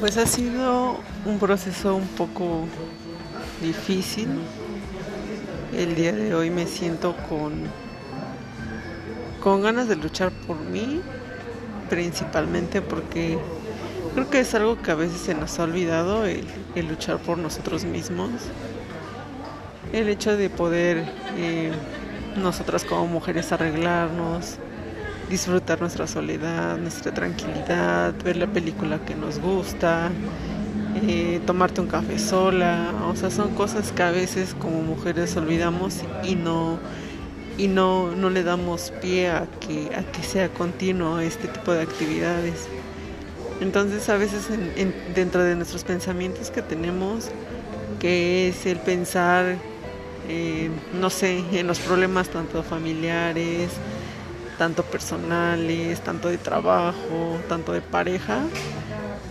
Pues ha sido un proceso un poco difícil. El día de hoy me siento con, con ganas de luchar por mí, principalmente porque creo que es algo que a veces se nos ha olvidado, el, luchar por nosotros mismos. El hecho de poder eh, nosotras como mujeres arreglarnos, disfrutar nuestra soledad, nuestra tranquilidad, ver la película que nos gusta, eh, tomarte un café sola, o sea, son cosas que a veces como mujeres olvidamos y no y no, no le damos pie a que, a que sea continuo este tipo de actividades. Entonces a veces dentro de nuestros pensamientos que tenemos, que es el pensar, eh, no sé, en los problemas tanto familiares, tanto personales, tanto de trabajo, tanto de pareja,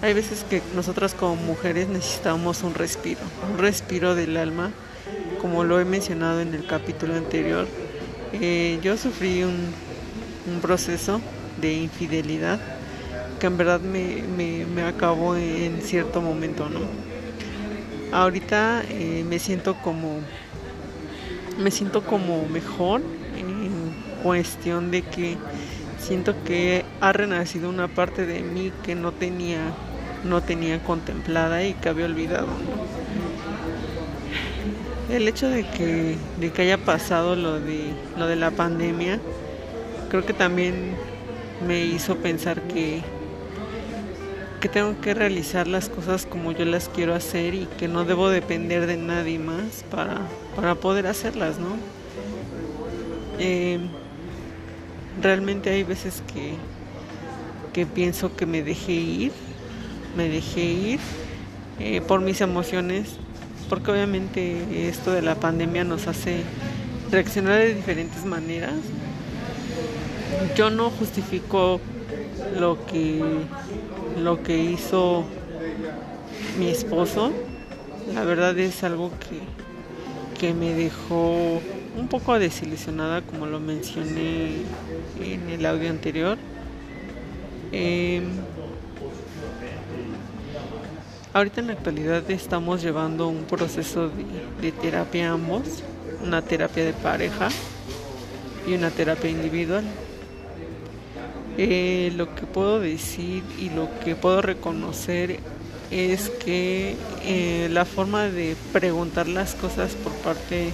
hay veces que nosotras como mujeres necesitamos un respiro, un respiro del alma, como lo he mencionado en el capítulo anterior. Eh, yo sufrí un, proceso de infidelidad que en verdad me, me, acabó en cierto momento, ¿no? Ahorita eh, me siento como me siento como mejor cuestión de que siento que ha renacido una parte de mí que no tenía no tenía contemplada y que había olvidado el hecho de que de que haya pasado lo de lo de la pandemia creo que también me hizo pensar que que tengo que realizar las cosas como yo las quiero hacer y que no debo depender de nadie más para, para poder hacerlas, ¿no? Eh, realmente hay veces que, que pienso que me dejé ir, me dejé ir eh, por mis emociones, porque obviamente esto de la pandemia nos hace reaccionar de diferentes maneras. Yo no justifico lo que lo que hizo mi esposo. La verdad es algo que, que me dejó un poco desilusionada como lo mencioné en el audio anterior. Em, ahorita en la actualidad estamos llevando un proceso de, terapia ambos, una terapia de pareja y una terapia individual. Eh, lo que puedo decir y lo que puedo reconocer es que eh, la forma de preguntar las cosas por parte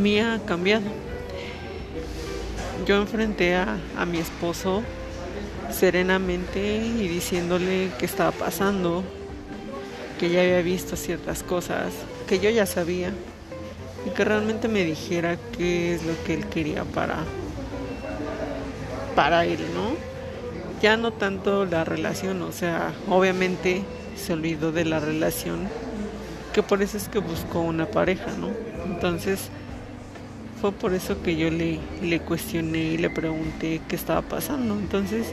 mía ha cambiado. Yo enfrenté a, mi esposo serenamente y diciéndole qué estaba pasando, que ya había visto ciertas cosas, que yo ya sabía y que realmente me dijera qué es lo que él quería para para él, ¿no? Ya no tanto la relación, o sea, obviamente se olvidó de la relación, que por eso es que buscó una pareja, ¿no? Entonces, fue por eso que yo le, cuestioné y le pregunté qué estaba pasando. Entonces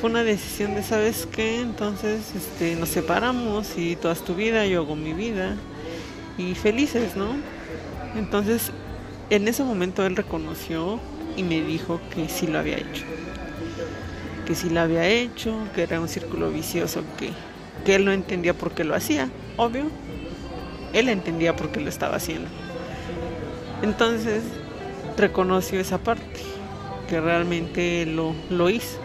fue una decisión de, ¿sabes qué? Entonces este, nos separamos y toda tu vida, yo hago mi vida y felices, ¿no? Entonces en ese momento él reconoció y me dijo que sí lo había hecho. Que sí lo había hecho, que era un círculo vicioso que, que él no entendía por qué lo hacía, obvio. Él entendía por qué lo estaba haciendo. Entonces reconoció esa parte, que realmente lo, lo hizo.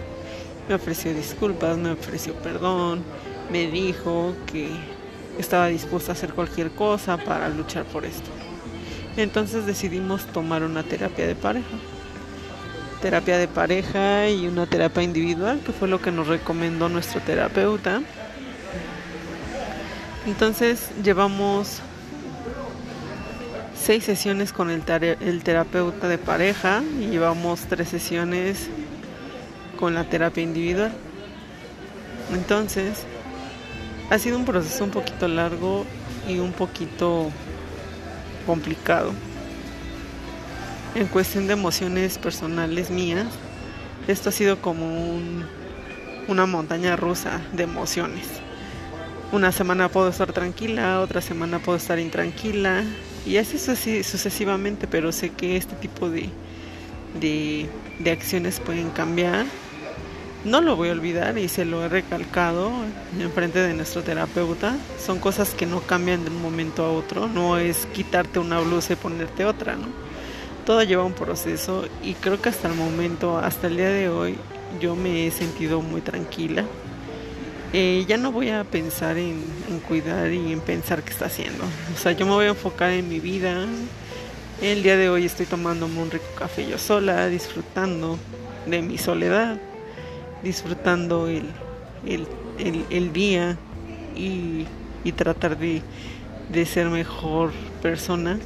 Me ofreció disculpas, me ofreció perdón, me dijo que estaba dispuesta a hacer cualquier cosa para luchar por esto. Entonces decidimos tomar una terapia de pareja. Terapia de pareja y una terapia individual, que fue lo que nos recomendó nuestro terapeuta. Entonces llevamos seis sesiones con el, terapeuta de pareja y llevamos tres sesiones con la terapia individual. Entonces, ha sido un proceso un poquito largo y un poquito complicado. En cuestión de emociones personales mías, esto ha sido como un, una montaña rusa de emociones. Una semana puedo estar tranquila, otra semana puedo estar intranquila, y así sucesivamente, pero sé que este tipo de, de, acciones pueden cambiar no lo voy a olvidar y se lo he recalcado en frente de nuestro terapeuta. Son cosas que no cambian de un momento a otro, no es quitarte una blusa y ponerte otra, ¿no? Todo lleva un proceso y creo que hasta el momento, hasta el día de hoy, yo me he sentido muy tranquila. Eh, ya no voy a pensar en, cuidar y en pensar qué está haciendo. O sea, yo me voy a enfocar en mi vida. El día de hoy estoy tomándome un rico café yo sola, disfrutando de mi soledad disfrutando el, el, día y, tratar de, de ser mejor persona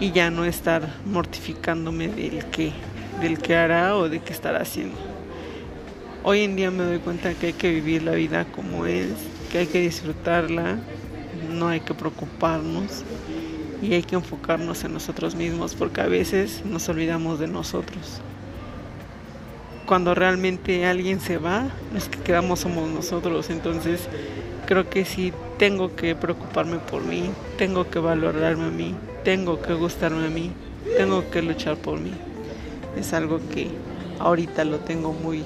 y ya no estar mortificándome del que, del que hará o de qué estará haciendo. Hoy en día me doy cuenta que hay que vivir la vida como es, que hay que disfrutarla, no hay que preocuparnos y hay que enfocarnos en nosotros mismos porque a veces nos olvidamos de nosotros cuando realmente alguien se va, los que quedamos somos nosotros. Entonces creo que sí tengo que preocuparme por mí, tengo que valorarme a mí, tengo que gustarme a mí, tengo que luchar por mí. Es algo que ahorita lo tengo muy,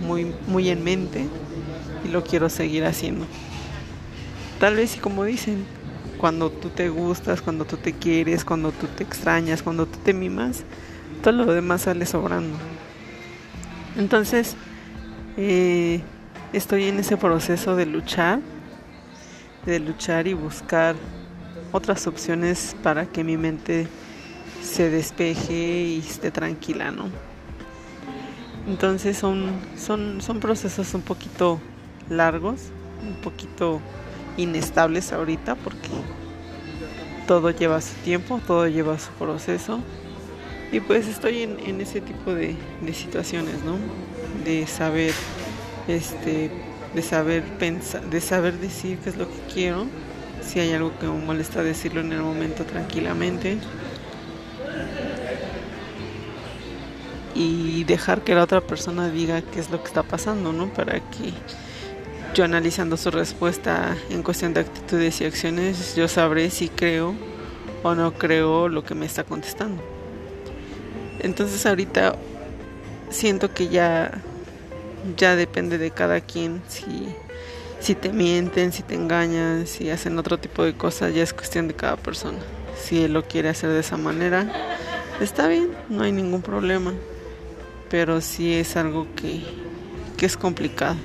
muy, muy en mente y lo quiero seguir haciendo. Tal vez y como dicen, cuando tú te gustas, cuando tú te quieres, cuando tú te extrañas, cuando tú te mimas, todo lo demás sale sobrando. Entonces, eh, estoy en ese proceso de luchar, de luchar y buscar otras opciones para que mi mente se despeje y esté tranquila, ¿no? Entonces son, son, son procesos un poquito largos, un poquito inestables ahorita porque todo lleva su tiempo, todo lleva su proceso y pues estoy en, ese tipo de, situaciones, ¿no? De saber, este, de saber pensar, de saber decir qué es lo que quiero, si hay algo que me molesta decirlo en el momento tranquilamente. Y dejar que la otra persona diga qué es lo que está pasando, ¿no? Para que yo analizando su respuesta en cuestión de actitudes y acciones, yo sabré si creo o no creo lo que me está contestando. Entonces ahorita siento que ya, ya depende de cada quien si, si te mienten, si te engañan, si hacen otro tipo de cosas, ya es cuestión de cada persona. Si él lo quiere hacer de esa manera, está bien, no hay ningún problema. Pero sí es algo que, que es complicado.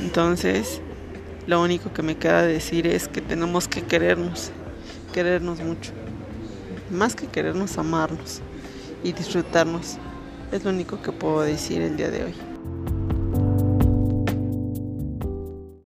Entonces, lo único que me queda decir es que tenemos que querernos, querernos mucho. Más que querernos, amarnos y disfrutarnos. Es lo único que puedo decir el día de hoy.